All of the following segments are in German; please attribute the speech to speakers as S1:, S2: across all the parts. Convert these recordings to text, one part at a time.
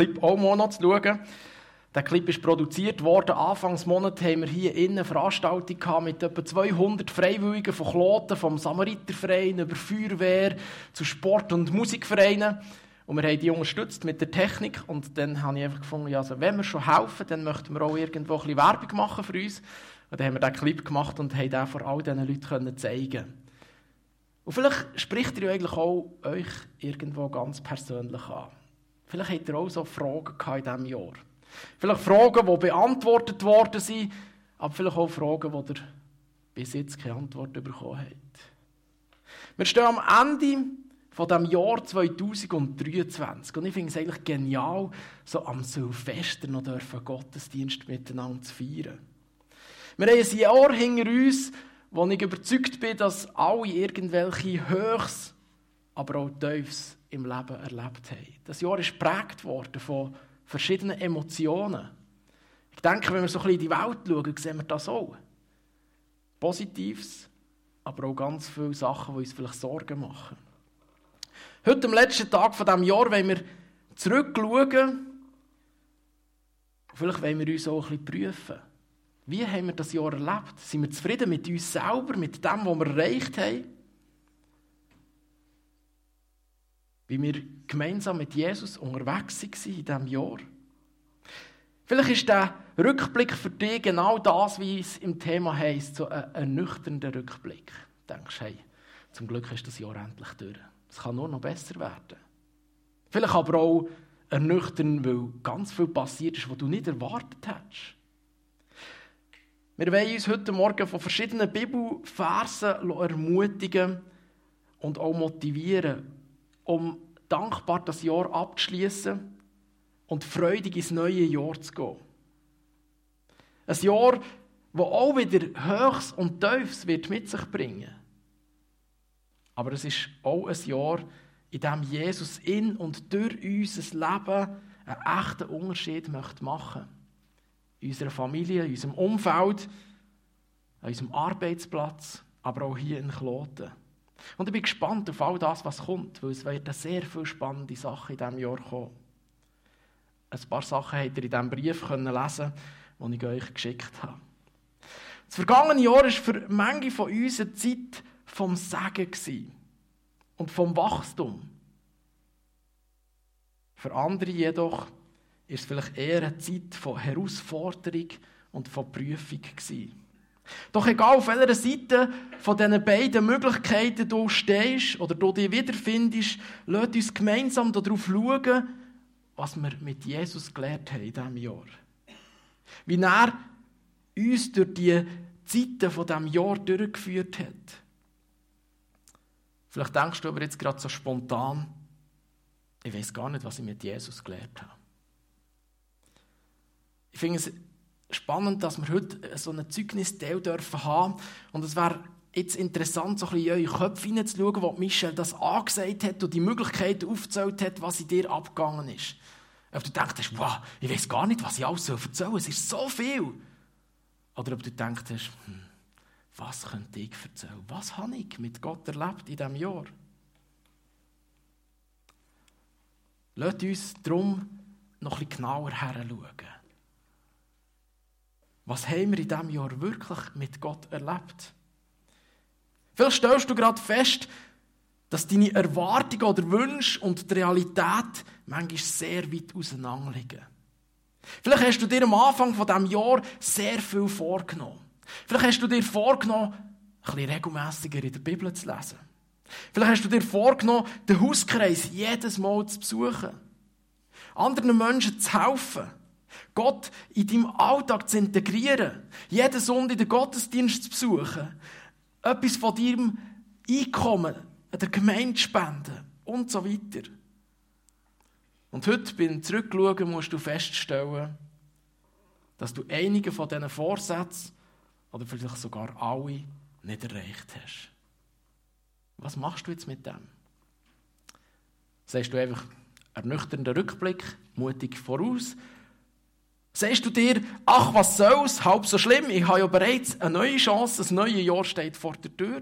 S1: Clip auch mal noch zu schauen. Der Clip ist produziert worden. Anfangs Monat haben wir hier innen eine Veranstaltung mit etwa 200 Freiwilligen von Kloten, vom Samariterverein über Feuerwehr zu Sport- und Musikvereinen. Und wir haben die unterstützt mit der Technik. Und dann habe ich einfach gefunden, also wenn wir schon helfen, dann möchten wir auch irgendwo ein bisschen Werbung machen für uns. Und dann haben wir diesen Clip gemacht und haben den vor all diesen Leuten zeigen Und vielleicht spricht ihr ja eigentlich auch euch irgendwo ganz persönlich an. Vielleicht habt ihr auch so Fragen in diesem Jahr. Vielleicht Fragen, die beantwortet worden sind, aber vielleicht auch Fragen, die ihr bis jetzt keine Antwort bekommen habt. Wir stehen am Ende von dem Jahr 2023 und ich finde es eigentlich genial, so am Silvester noch dürfen Gottesdienst miteinander zu feiern. Wir haben ein Jahr hinter uns, wo ich überzeugt bin, dass alle irgendwelche Höchst, aber auch Tiefs im Leben erlebt haben. Das Jahr ist geprägt worden von verschiedenen Emotionen. Ich denke, wenn wir so ein bisschen in die Welt schauen, sehen wir das auch. Positives, aber auch ganz viele Sachen, die uns vielleicht Sorgen machen. Heute, am letzten Tag von diesem Jahr, wollen wir zurückschauen. Vielleicht wollen wir uns auch ein bisschen prüfen. Wie haben wir das Jahr erlebt? Sind wir zufrieden mit uns selber, mit dem, was wir erreicht haben? Wie wir gemeinsam mit Jesus unterwegs waren in diesem Jahr. Vielleicht ist der Rückblick für dich genau das, wie es im Thema heisst, so ein ernüchternder Rückblick. Du denkst, hey, zum Glück ist das Jahr endlich durch. Es kann nur noch besser werden. Vielleicht aber auch ernüchternd, weil ganz viel passiert ist, was du nicht erwartet hast. Wir wollen uns heute Morgen von verschiedenen Bibelversen ermutigen und auch motivieren, um dankbar das Jahr abzuschließen und freudig ins neue Jahr zu gehen. Ein Jahr, das auch wieder Höchst und Tiefs wird mit sich bringen. Aber es ist auch ein Jahr, in dem Jesus in und durch unser Leben einen echten Unterschied machen möchte. In unserer Familie, in unserem Umfeld, an unserem Arbeitsplatz, aber auch hier in Kloten. Und ich bin gespannt auf all das, was kommt, weil es werden sehr viele spannende Sachen in diesem Jahr kommen. Ein paar Sachen habt ihr in diesem Brief lesen den ich euch geschickt habe. Das vergangene Jahr war für manche von uns eine Zeit vom Segen und vom Wachstum. Für andere jedoch ist es vielleicht eher eine Zeit von Herausforderung und von Prüfung gewesen. Doch egal auf welcher Seite von diesen beiden Möglichkeiten du stehst oder du dich wiederfindest, lass uns gemeinsam darauf schauen, was wir mit Jesus gelernt haben in diesem Jahr. Wie er uns durch die Zeiten von diesem Jahr durchgeführt hat. Vielleicht denkst du aber jetzt gerade so spontan, ich weiß gar nicht, was ich mit Jesus gelernt habe. Ich finde es spannend, dass wir heute so ein Zeugnisteil dürfen haben. Und es wäre jetzt interessant, so ein bisschen in eure Köpfe hineinzuschauen, wo Michel das angesagt hat und die Möglichkeiten aufgezählt hat, was in dir abgegangen ist. Ob du denkst, wow, ich weiß gar nicht, was ich alles erzählen soll, es ist so viel. Oder ob du denkst, hm, was könnte ich erzählen? Was habe ich mit Gott erlebt in diesem Jahr? Lasst uns darum noch ein bisschen genauer heranschauen. Was haben wir in diesem Jahr wirklich mit Gott erlebt? Vielleicht stellst du gerade fest, dass deine Erwartungen oder Wünsche und die Realität manchmal sehr weit auseinander liegen. Vielleicht hast du dir am Anfang von diesem Jahr sehr viel vorgenommen. Vielleicht hast du dir vorgenommen, ein bisschen regelmäßiger in der Bibel zu lesen. Vielleicht hast du dir vorgenommen, den Hauskreis jedes Mal zu besuchen. Anderen Menschen zu helfen. Gott in deinem Alltag zu integrieren, jeden Sonntag den Gottesdienst zu besuchen, etwas von deinem Einkommen der Gemeinde zu spenden und so weiter. Und heute beim Zurückschauen musst du feststellen, dass du einige von diesen Vorsätzen oder vielleicht sogar alle nicht erreicht hast. Was machst du jetzt mit dem? Sagst du einfach ernüchternder Rückblick, mutig voraus, Sagst du dir, ach, was soll's, halb so schlimm, ich habe ja bereits eine neue Chance, ein neues Jahr steht vor der Tür?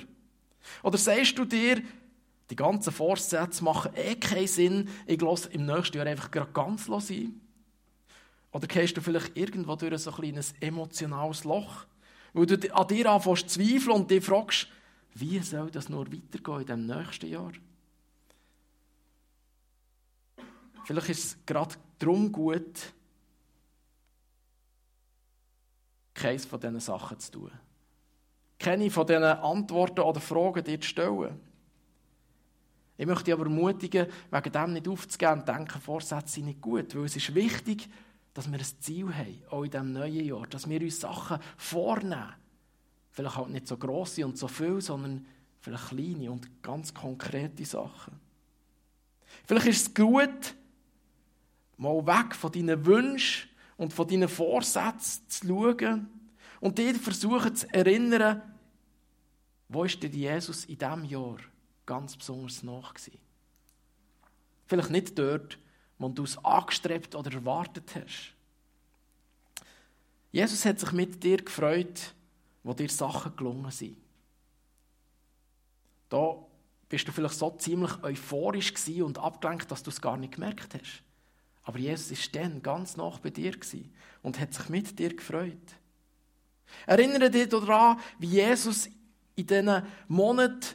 S1: Oder sagst du dir, Die ganzen Vorsätze machen eh keinen Sinn. Ich lasse im nächsten Jahr einfach ganz sein. Oder gehst du vielleicht irgendwo durch so ein kleines emotionales Loch, wo du an dir anfängst zu zweifeln und dich fragst, wie soll das nur weitergehen in dem nächsten Jahr? Vielleicht ist es gerade darum gut, keines von diesen Sachen zu tun. Keine von diesen Antworten oder Fragen dir zu stellen. Ich möchte dich aber ermutigen, wegen dem nicht aufzugehen und denken, Vorsätze sind nicht gut, weil es ist wichtig, dass wir ein Ziel haben, auch in diesem neuen Jahr, dass wir uns Sachen vornehmen. Vielleicht halt nicht so grosse und so viel, sondern vielleicht kleine und ganz konkrete Sachen. Vielleicht ist es gut, mal weg von deinen Wünschen und von deinen Vorsätzen zu schauen und dir versuchen zu erinnern, wo ist denn Jesus in diesem Jahr ganz besonders nach gewesen? Vielleicht nicht dort, wo du es angestrebt oder erwartet hast. Jesus hat sich mit dir gefreut, wo dir Sachen gelungen sind. Da bist du vielleicht so ziemlich euphorisch und abgelenkt, dass du es gar nicht gemerkt hast. Aber Jesus ist dann ganz nach bei dir und hat sich mit dir gefreut. Erinnere dich daran, wie Jesus in diesen Monaten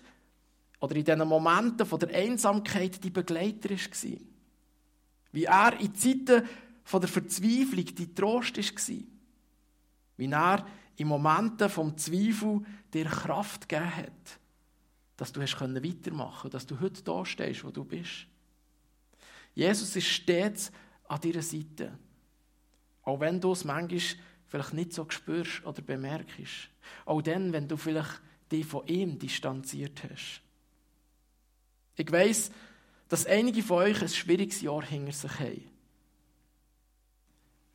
S1: oder in diesen Momenten der Einsamkeit die Begleiter war. Wie er in Zeiten der Verzweiflung die Trost war. Wie er in Momenten vom Zweifel dir Kraft gegeben hat, dass du hast weitermachen konntest, dass du heute da stehst, wo du bist. Jesus ist stets an deiner Seite. Auch wenn du es manchmal vielleicht nicht so spürst oder bemerkst. Auch dann, wenn du vielleicht dich von ihm distanziert hast. Ich weiß, dass einige von euch ein schwieriges Jahr hinter sich haben.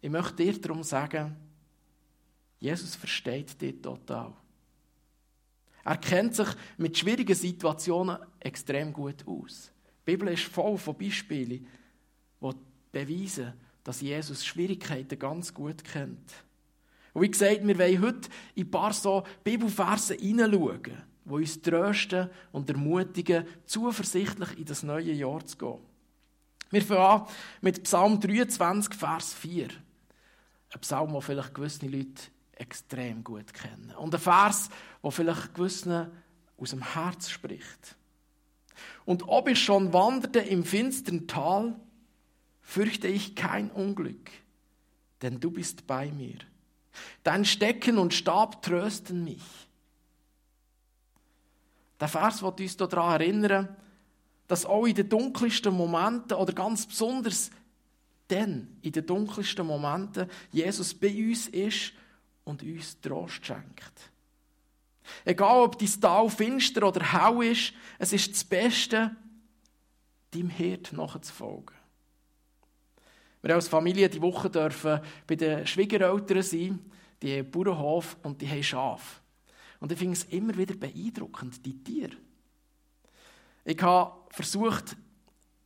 S1: Ich möchte dir darum sagen, Jesus versteht dich total. Er kennt sich mit schwierigen Situationen extrem gut aus. Die Bibel ist voll von Beispielen, die beweisen, dass Jesus Schwierigkeiten ganz gut kennt. Und wie gesagt, wir wollen heute in ein paar so Bibelverse hineinschauen, die uns trösten und ermutigen, zuversichtlich in das neue Jahr zu gehen. Wir fangen an mit Psalm 23, Vers 4. Ein Psalm, den vielleicht gewisse Leute extrem gut kennen. Und ein Vers, der vielleicht gewissen aus dem Herz spricht. Und ob ich schon wanderte im finstern Tal, fürchte ich kein Unglück, denn du bist bei mir. Dein Stecken und Stab trösten mich. Der Vers wird uns daran erinnern, dass auch in den dunkelsten Momenten oder ganz besonders dann in den dunkelsten Momenten Jesus bei uns ist und uns Trost schenkt. Egal, ob dein Tal finster oder hell ist, es ist das Beste, deinem Hirt nachzufolgen. Wir als Familie die Woche dürfen bei den Schwiegereltern sein, die haben Bauernhof und die haben Schafe. Und ich finde es immer wieder beeindruckend, die Tiere. Ich habe versucht,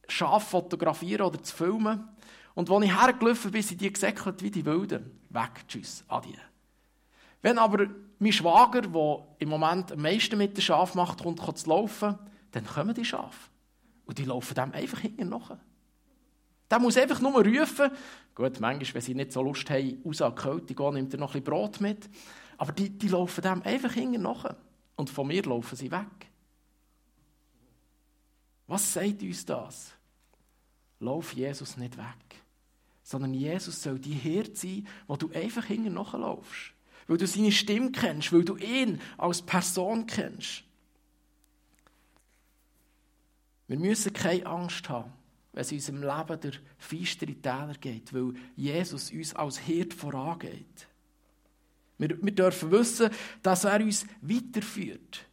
S1: Schafe fotografieren oder zu filmen. Und als ich hergelaufen bin, sind die gesäckelt wie die Wilden. Weg, tschüss, adieu. Wenn aber mein Schwager, der im Moment am meisten mit den Schafen macht, kommt zu laufen, dann kommen die Schafe. Und die laufen dem einfach hinten nach. Der muss einfach nur rufen. Gut, manchmal, wenn sie nicht so Lust haben, raus an Kälte gehen, nimmt er noch ein bisschen Brot mit. Aber die, die laufen dem einfach hinten nach. Und von mir laufen sie weg. Was sagt uns das? Lauf Jesus nicht weg. Sondern Jesus soll die Herd sein, wo du einfach hinten nachlaufst. Weil du seine Stimme kennst, weil du ihn als Person kennst. Wir müssen keine Angst haben wenn es in unserem Leben durch feistere Täler geht, weil Jesus uns als Hirt vorangeht. Wir, wir dürfen wissen, dass er uns weiterführt.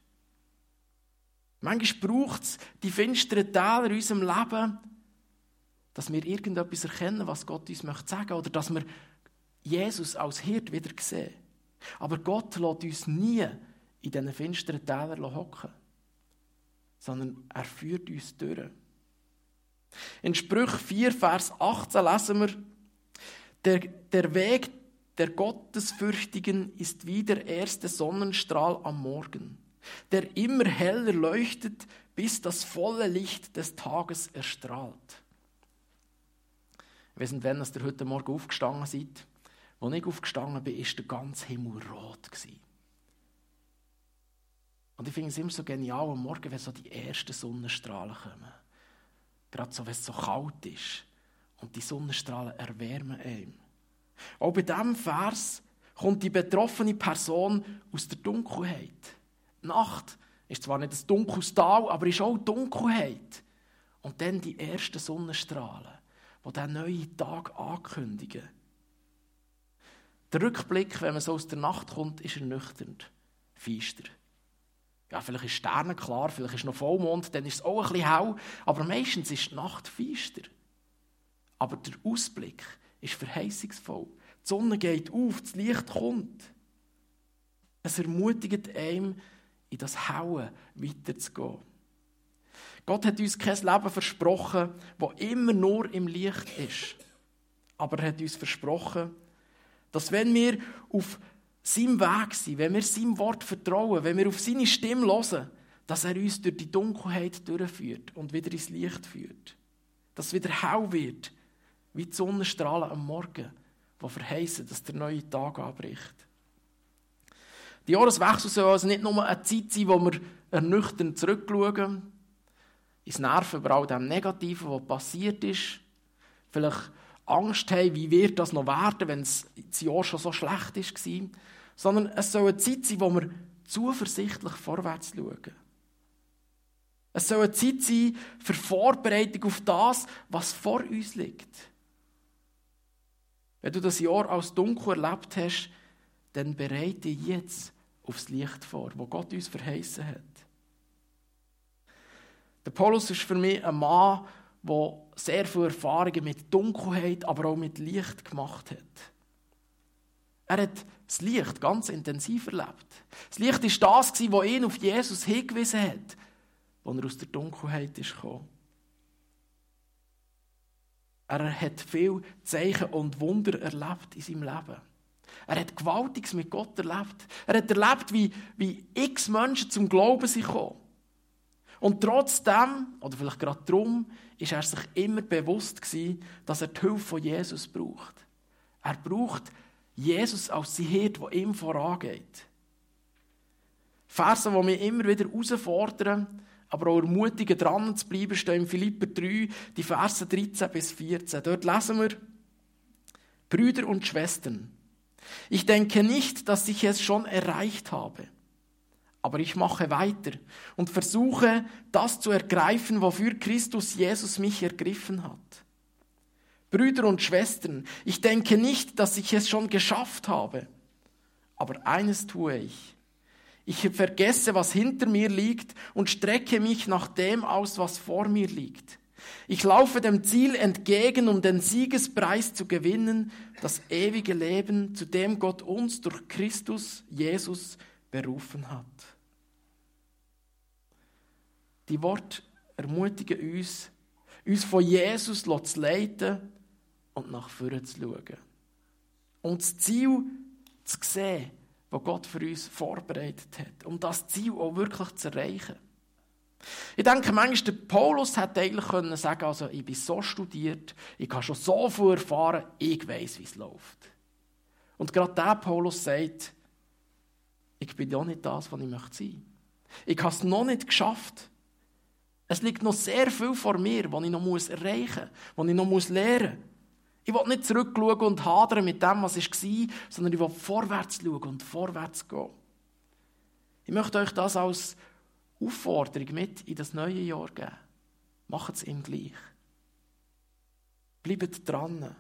S1: Manchmal braucht es die finsteren Täler in unserem Leben, dass wir irgendetwas erkennen, was Gott uns möchte sagen, oder dass wir Jesus als Hirt wieder sehen. Aber Gott lässt uns nie in diesen finsteren Tälern hocken, sondern er führt uns durch. In Sprüch 4, Vers 18 lesen wir, der, der Weg der Gottesfürchtigen ist wie der erste Sonnenstrahl am Morgen, der immer heller leuchtet, bis das volle Licht des Tages erstrahlt. Ich weiß wenn ihr heute Morgen aufgestanden seid. Als ich aufgestanden bin, war der ganze Himmel rot. Und ich finde es immer so genial am Morgen, wenn so die ersten Sonnenstrahlen kommen. Gerade so, wenn es so kalt ist. Und die Sonnenstrahlen erwärmen einem. Auch bei diesem Vers kommt die betroffene Person aus der Dunkelheit. Die Nacht ist zwar nicht ein dunkles Tal, aber ist auch Dunkelheit. Und dann die ersten Sonnenstrahlen, die diesen neuen Tag ankündigen. Der Rückblick, wenn man so aus der Nacht kommt, ist ernüchternd, feister. Ja, vielleicht ist Sterne klar, vielleicht ist noch Vollmond, dann ist es auch ein bisschen hell, aber meistens ist die Nacht feister. Aber der Ausblick ist verheißungsvoll. Die Sonne geht auf, das Licht kommt. Es ermutigt einem, in das Hauen weiterzugehen. Gott hat uns kein Leben versprochen, das immer nur im Licht ist. Aber er hat uns versprochen, dass wenn wir auf seinem Weg sind, wenn wir seinem Wort vertrauen, wenn wir auf seine Stimme hören, dass er uns durch die Dunkelheit durchführt und wieder ins Licht führt. Dass es wieder hell wird, wie die Sonnenstrahlen am Morgen, die verheißen, dass der neue Tag anbricht. Die Jahreswechsel soll also nicht nur eine Zeit sein, wo wir ernüchternd zurückschauen, ins Nerven über all dem Negativen, was passiert ist, vielleicht Angst haben, wie wird das noch werden, wenn das Jahr schon so schlecht war, sondern es soll eine Zeit sein, wo wir zuversichtlich vorwärts schauen. Es soll eine Zeit sein für Vorbereitung auf das, was vor uns liegt. Wenn du das Jahr als dunkel erlebt hast, dann bereite jetzt aufs Licht vor, wo Gott uns verheißen hat. Der Paulus ist für mich ein Mann, der sehr viele Erfahrungen mit Dunkelheit, aber auch mit Licht gemacht hat. Er hat das Licht ganz intensiv erlebt. Das Licht war das, was ihn auf Jesus hingewiesen hat, als er aus der Dunkelheit gekommen. Er hat viel Zeichen und Wunder erlebt in seinem Leben. Er hat Gewaltiges mit Gott erlebt. Er hat erlebt, wie, wie x Menschen zum Glauben sind gekommen. Und trotzdem, oder vielleicht gerade darum, ist er sich immer bewusst gewesen, dass er die Hilfe von Jesus braucht. Er braucht Jesus als sein Hirt, der ihm vorangeht. Verse, die mich immer wieder herausfordern, aber auch ermutigen, dran zu bleiben, stehen in Philipper 3, die Verse 13 bis 14. Dort lesen wir, Brüder und Schwestern, ich denke nicht, dass ich es schon erreicht habe. Aber ich mache weiter und versuche, das zu ergreifen, wofür Christus Jesus mich ergriffen hat. Brüder und Schwestern, ich denke nicht, dass ich es schon geschafft habe. Aber eines tue ich. Ich vergesse, was hinter mir liegt und strecke mich nach dem aus, was vor mir liegt. Ich laufe dem Ziel entgegen, um den Siegespreis zu gewinnen, das ewige Leben, zu dem Gott uns durch Christus Jesus berufen hat. Die Worte ermutigen uns, uns von Jesus zu leiten und nach vorne zu schauen. Und das Ziel zu sehen, das Gott für uns vorbereitet hat, um das Ziel auch wirklich zu erreichen. Ich denke, manchmal der Paulus hätte eigentlich können sagen also ich bin so studiert, ich habe schon so viel erfahren, ich weiß, wie es läuft. Und gerade der Paulus sagt, ich bin ja nicht das, was ich möchte sein. Ich habe es noch nicht geschafft. Es liegt noch sehr viel vor mir, was ich noch erreichen muss, was ich noch lernen muss. Ich will nicht zurückschauen und hadern mit dem, was war, sondern ich will vorwärts schauen und vorwärts gehen. Ich möchte euch das als Aufforderung mit in das neue Jahr geben. Macht es ihm gleich. Bleibt dran.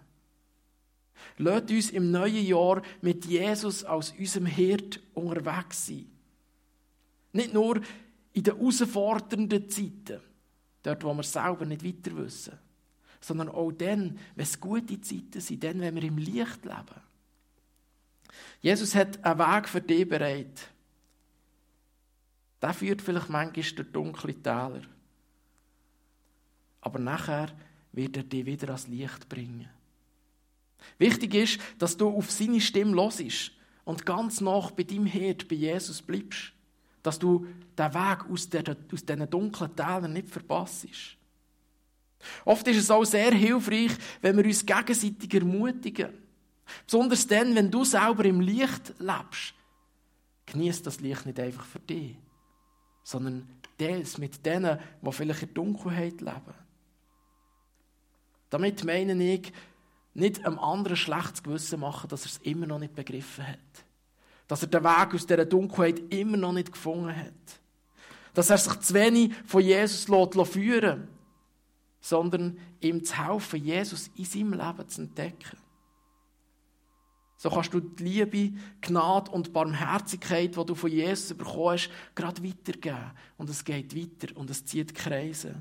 S1: Lasst uns im neuen Jahr mit Jesus als unserem Hirt unterwegs sein. Nicht nur in den herausfordernden Zeiten, dort, wo wir selber nicht weiter wissen, sondern auch dann, wenn es gute Zeiten sind, dann, wenn wir im Licht leben. Jesus hat einen Weg für dich bereit. Der führt vielleicht manchmal durch dunkle Täler. Aber nachher wird er dich wieder ans Licht bringen. Wichtig ist, dass du auf seine Stimme hörst und ganz nach bei deinem Herd, bei Jesus bleibst. dass du den Weg aus, der, aus diesen dunklen Tälern nicht verpasst. Oft ist es auch sehr hilfreich, wenn wir uns gegenseitig ermutigen. Besonders dann, wenn du selber im Licht lebst. Genieß das Licht nicht einfach für dich, sondern teils mit denen, die vielleicht in Dunkelheit leben. Damit meine ich, nicht einem anderen schlechtes Gewissen machen, dass er es immer noch nicht begriffen hat. Dass er den Weg aus dieser Dunkelheit immer noch nicht gefunden hat. Dass er sich zu wenig von Jesus führen sondern ihm zu helfen, Jesus in seinem Leben zu entdecken. So kannst du die Liebe, Gnade und Barmherzigkeit, die du von Jesus bekommst, gerade weitergeben. Und es geht weiter und es zieht Kreise.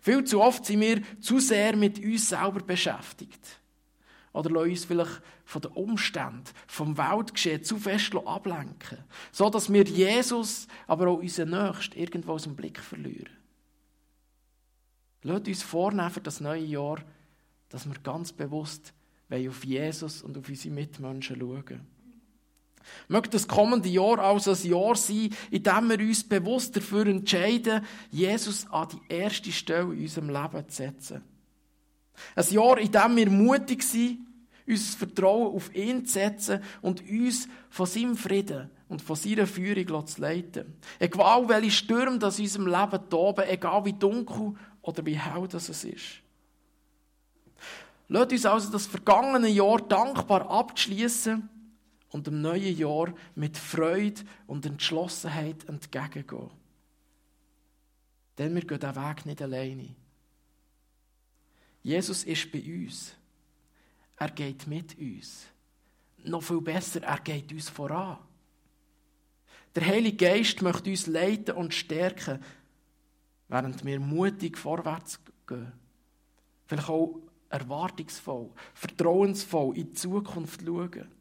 S1: Viel zu oft sind wir zu sehr mit uns selber beschäftigt. Oder lassen uns vielleicht von den Umständen, vom Weltgeschehen zu fest ablenken. So dass wir Jesus, aber auch unseren Nächsten irgendwo aus dem Blick verlieren. Lasst uns vornehmen für das neue Jahr, dass wir ganz bewusst auf Jesus und auf unsere Mitmenschen schauen. Möge das kommende Jahr also ein Jahr sein, in dem wir uns bewusst dafür entscheiden, Jesus an die erste Stelle in unserem Leben zu setzen. Ein Jahr, in dem wir mutig sind, unser Vertrauen auf ihn zu setzen und uns von seinem Frieden und von seiner Führung zu leiten. Egal welche Stürme das in unserem Leben toben, egal wie dunkel oder wie hell das ist. Lasst uns also das vergangene Jahr dankbar abschließen und dem neuen Jahr mit Freude und Entschlossenheit entgegengehen. Denn wir gehen diesen Weg nicht alleine. Jesus ist bei uns. Er geht mit uns. Noch viel besser, er geht uns voran. Der Heilige Geist möchte uns leiten und stärken, während wir mutig vorwärts gehen. Vielleicht auch erwartungsvoll, vertrauensvoll in die Zukunft schauen.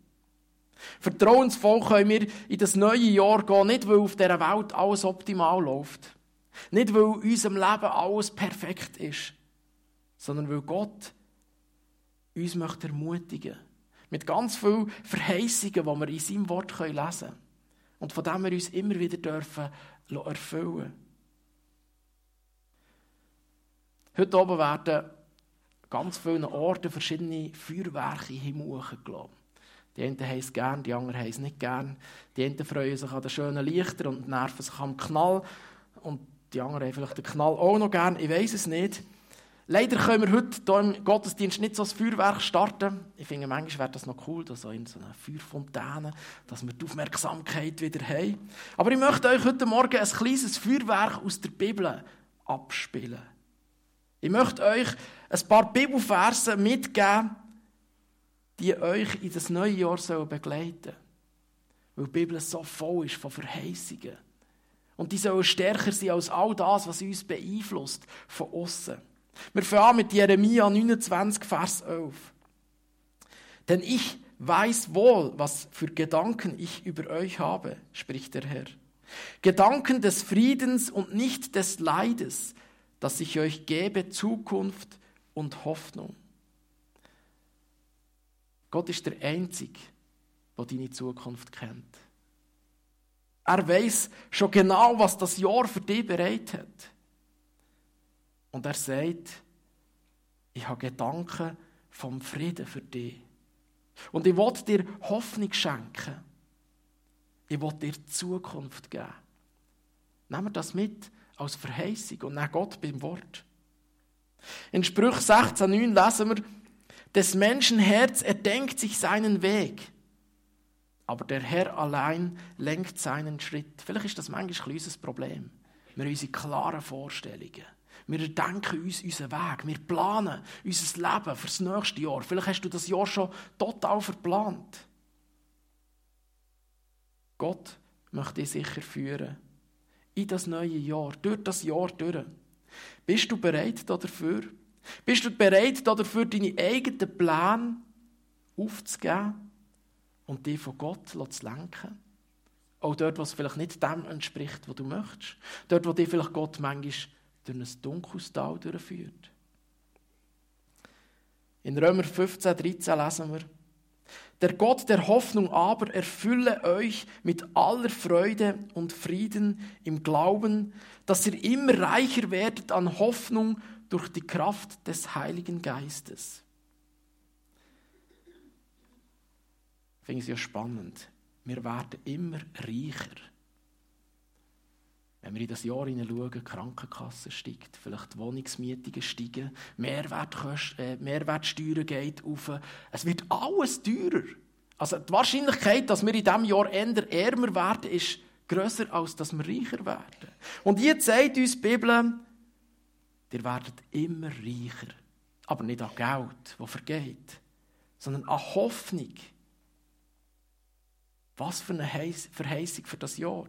S1: Vertrauensvoll können wir in das neue Jahr gehen, nicht weil auf dieser Welt alles optimal läuft. Nicht weil in unserem Leben alles perfekt ist, sondern weil Gott uns möchte ermutigen Mit ganz vielen Verheißungen, die wir in seinem Wort lesen können. Und von dem wir uns immer wieder dürfen erfüllen Heute oben werden ganz vielen Orten verschiedene Feuerwerke in Himmel hochgeladen. Die einen haben es gern, die anderen haben es nicht gern. Die einen freuen sich an den schönen Lichtern und nerven sich am Knall. Und die anderen haben vielleicht den Knall auch noch gern. Ich weiß es nicht. Leider können wir heute hier im Gottesdienst nicht so ein Feuerwerk starten. Ich finde, manchmal wäre das noch cool, so in so einer Feuerfontäne, dass wir die Aufmerksamkeit wieder haben. Aber ich möchte euch heute Morgen ein kleines Feuerwerk aus der Bibel abspielen. Ich möchte euch ein paar Bibelverse mitgeben, die euch in das neue Jahr begleiten sollen. Weil die Bibel so voll ist von Verheißungen. Und die sollen stärker sein als all das, was uns beeinflusst von außen. Wir fangen mit Jeremia 29, Vers 11. Denn ich weiß wohl, was für Gedanken ich über euch habe, spricht der Herr. Gedanken des Friedens und nicht des Leides, dass ich euch gebe Zukunft und Hoffnung. Gott ist der Einzige, der deine Zukunft kennt. Er weiß schon genau, was das Jahr für dich bereit hat. Und er sagt, ich habe Gedanken vom Frieden für dich. Und ich will dir Hoffnung schenken. Ich will dir Zukunft geben. Nehmen wir das mit als Verheißung und nehmen Gott beim Wort. In Sprüch 16,9 lesen wir, des Menschen Herz erdenkt sich seinen Weg, aber der Herr allein lenkt seinen Schritt. Vielleicht ist das manchmal kleines Problem. Wir haben unsere klaren Vorstellungen. Wir erdenken uns unseren Weg. Wir planen unser Leben für das nächste Jahr. Vielleicht hast du das Jahr schon total verplant. Gott möchte dich sicher führen. In das neue Jahr, durch das Jahr durch. Bist du bereit dafür? Bist du bereit dafür, deine eigenen Pläne aufzugeben und die von Gott zu lenken? Auch dort, was vielleicht nicht dem entspricht, was du möchtest. Dort, wo dir vielleicht Gott manchmal durch ein dunkles Tal durchführt. In Römer 15, 13 lesen wir, Der Gott der Hoffnung aber erfülle euch mit aller Freude und Frieden im Glauben, dass ihr immer reicher werdet an Hoffnung durch die Kraft des Heiligen Geistes. Ich finde es ja spannend. Wir werden immer reicher. Wenn wir in das Jahr hineinschauen, die Krankenkasse steigt, vielleicht die Wohnungsmieten steigen, Mehrwertkost, äh, Mehrwertsteuern geht auf. Es wird alles teurer. Also die Wahrscheinlichkeit, dass wir in diesem Jahr eher ärmer werden, ist grösser, als dass wir reicher werden. Und jetzt sagt uns die Bibel, ihr werdet immer reicher. Aber nicht an Geld, das vergeht, sondern an Hoffnung. Was für eine Verheißung für das Jahr.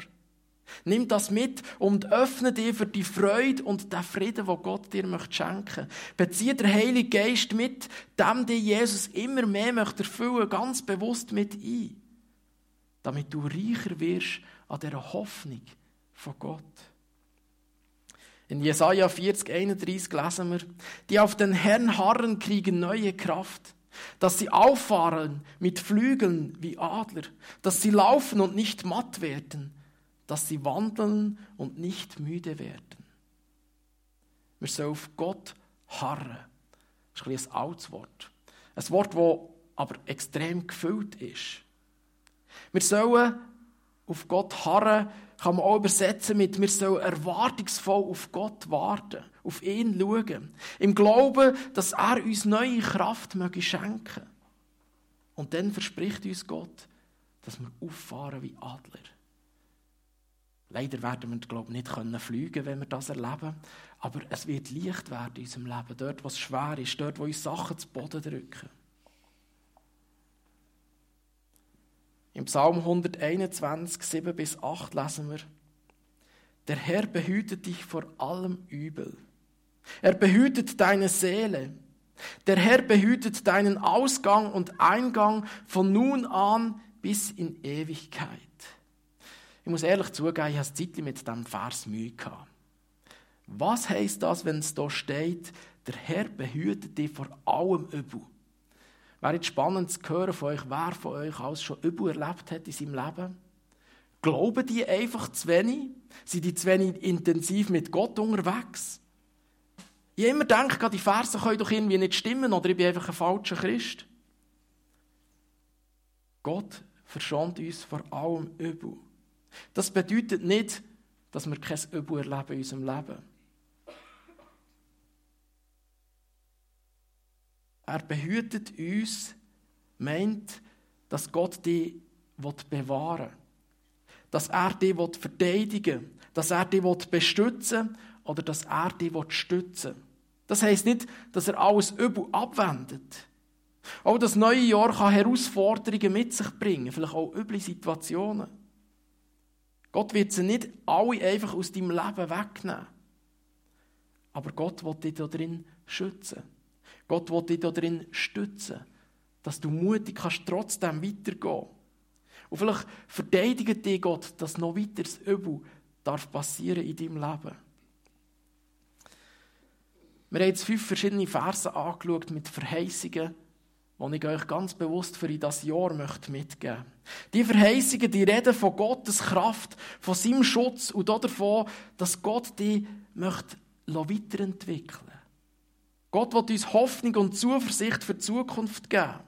S1: Nimm das mit und öffne dir für die Freude und den Frieden, wo Gott dir möchte schenken. Beziehe den Heiligen Geist mit, dem dir Jesus immer mehr möchte erfüllen, ganz bewusst mit ein, damit du reicher wirst an dieser Hoffnung von Gott. In Jesaja 40, 31 lesen wir, die auf den Herrn harren, kriegen neue Kraft, dass sie auffahren mit Flügeln wie Adler, dass sie laufen und nicht matt werden, dass sie wandeln und nicht müde werden. Wir sollen auf Gott harren. Das ist ein, ein altes Wort. Ein Wort, das aber extrem gefüllt ist. Wir sollen auf Gott harren, kann man auch übersetzen mit, wir sollen erwartungsvoll auf Gott warten, auf ihn schauen. Im Glauben, dass er uns neue Kraft möge schenken. Und dann verspricht uns Gott, dass wir auffahren wie Adler. Leider werden wir, glaube ich, nicht können fliegen wenn wir das erleben. Aber es wird leicht werden in unserem Leben. Dort, wo es schwer ist, dort, wo uns Sachen zu Boden drücken. Im Psalm 121, 7 bis 8 lesen wir, der Herr behütet dich vor allem Übel. Er behütet deine Seele. Der Herr behütet deinen Ausgang und Eingang von nun an bis in Ewigkeit. Ich muss ehrlich zugeben, ich habe Zeit mit diesem Vers Mühe gehabt. Was heisst das, wenn es da steht, der Herr behütet dich vor allem Übel? Wäre jetzt spannend zu hören von euch, wer von euch alles schon Übel erlebt hat in seinem Leben. Glauben die einfach zu wenig? Sind die zu wenig intensiv mit Gott unterwegs? Ich immer denke, die Verse können doch irgendwie nicht stimmen oder ich bin einfach ein falscher Christ. Gott verschont uns vor allem Übel. Das bedeutet nicht, dass wir kein Übel erleben in unserem Leben. Er behütet uns, meint, dass Gott die bewahren will. Dass er die verteidigen will. Dass er die bestützen will oder dass er die stützen will. Das heisst nicht, dass er alles übel abwendet. Auch das neue Jahr kann Herausforderungen mit sich bringen, vielleicht auch üble Situationen. Gott wird sie nicht alle einfach aus deinem Leben wegnehmen. Aber Gott will dich darin schützen. Gott will dich darin stützen, dass du mutig kannst trotzdem weitergehen. Und vielleicht verteidigt dich Gott, dass noch weiteres Übel darf passieren in deinem Leben. Wir haben jetzt fünf verschiedene Verse angeschaut mit Verheißungen, die ich euch ganz bewusst für das Jahr möchte mitgeben möchte. Die Verheißungen, die reden von Gottes Kraft, von seinem Schutz und davon, dass Gott die möchte weiterentwickeln Gott will uns Hoffnung und Zuversicht für die Zukunft geben.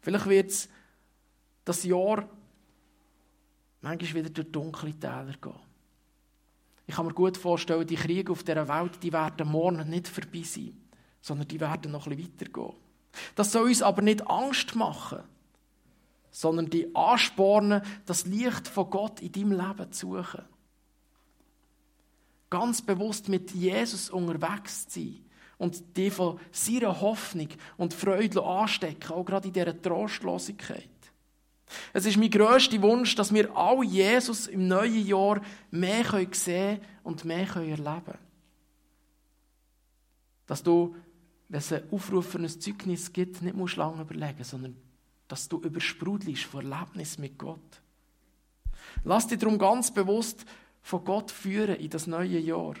S1: Vielleicht wird es das Jahr manchmal wieder durch dunkle Täler gehen. Ich kann mir gut vorstellen, die Kriege auf dieser Welt, die werden morgen nicht vorbei sein sondern die werden noch bisschen weitergehen. Das soll uns aber nicht Angst machen, sondern die anspornen, das Licht von Gott in deinem Leben zu suchen. Ganz bewusst mit Jesus unterwegs zu sein und die von seiner Hoffnung und Freude anstecken, auch gerade in dieser Trostlosigkeit. Es ist mein grösster Wunsch, dass wir alle Jesus im neuen Jahr mehr sehen und mehr erleben können. Dass du wenn es einen Aufruf für ein Zeugnis gibt, nicht musst lange überlegen, sondern dass du übersprudelst vor Erlebnis mit Gott. Lass dich darum ganz bewusst von Gott führen in das neue Jahr.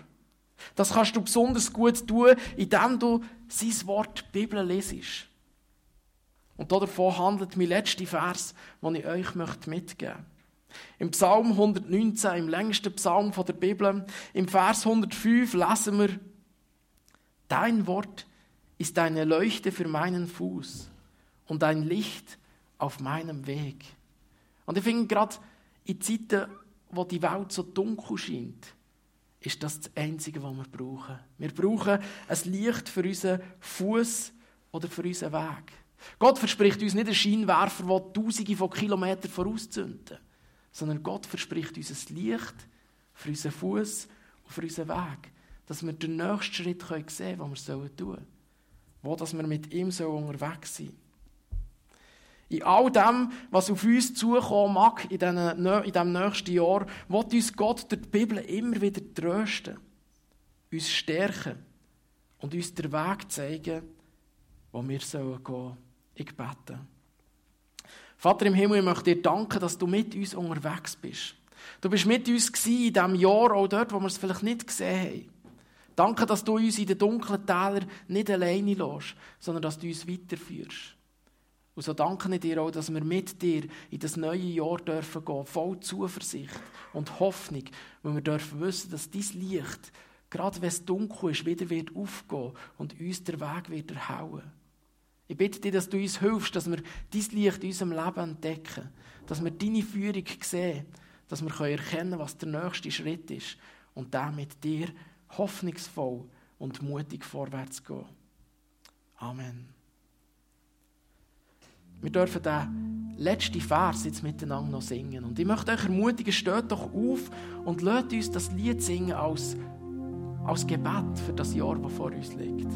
S1: Das kannst du besonders gut tun, indem du sein Wort, Bibel, lesest. Und davon handelt mein letzter Vers, den ich euch mitgeben möchte. Im Psalm 119, im längsten Psalm der Bibel, im Vers 105 lesen wir, Dein Wort ist eine Leuchte für meinen Fuß und ein Licht auf meinem Weg. Und ich finde gerade in Zeiten, wo die Welt so dunkel scheint, ist das das Einzige, was wir brauchen. Wir brauchen ein Licht für unseren Fuß oder für unseren Weg. Gott verspricht uns nicht einen Scheinwerfer, der Tausende von Kilometern vorauszünden, sondern Gott verspricht uns ein Licht für unseren Fuß und für unseren Weg, dass wir den nächsten Schritt sehen können, den wir tun sollen. Wo dass wir mit ihm so unterwegs sind. In all dem, was auf uns zukommen mag in, diesem nächsten Jahr, wird uns Gott durch die Bibel immer wieder trösten, uns stärken und uns den Weg zeigen, wo wir gehen sollen. Ich bete. Vater im Himmel, ich möchte dir danken, dass du mit uns unterwegs bist. Du bist mit uns in diesem Jahr, auch dort, wo wir es vielleicht nicht gesehen haben. Danke, dass du uns in den dunklen Tälern nicht alleine lässt, sondern dass du uns weiterführst. Und so danke ich dir auch, dass wir mit dir in das neue Jahr dürfen gehen, voll Zuversicht und Hoffnung, weil wir dürfen wissen, dass dein Licht, gerade wenn es dunkel ist, wieder wird aufgehen und uns der Weg wird erhauen. Ich bitte dich, dass du uns hilfst, dass wir dein Licht in unserem Leben entdecken, dass wir deine Führung sehen, dass wir erkennen können, was der nächste Schritt ist und dann mit dir hoffnungsvoll und mutig vorwärts gehen. Amen. Wir dürfen den letzten Vers jetzt miteinander noch singen. Und ich möchte euch ermutigen, steht doch auf und lasst uns das Lied singen als, als Gebet für das Jahr, das vor uns liegt.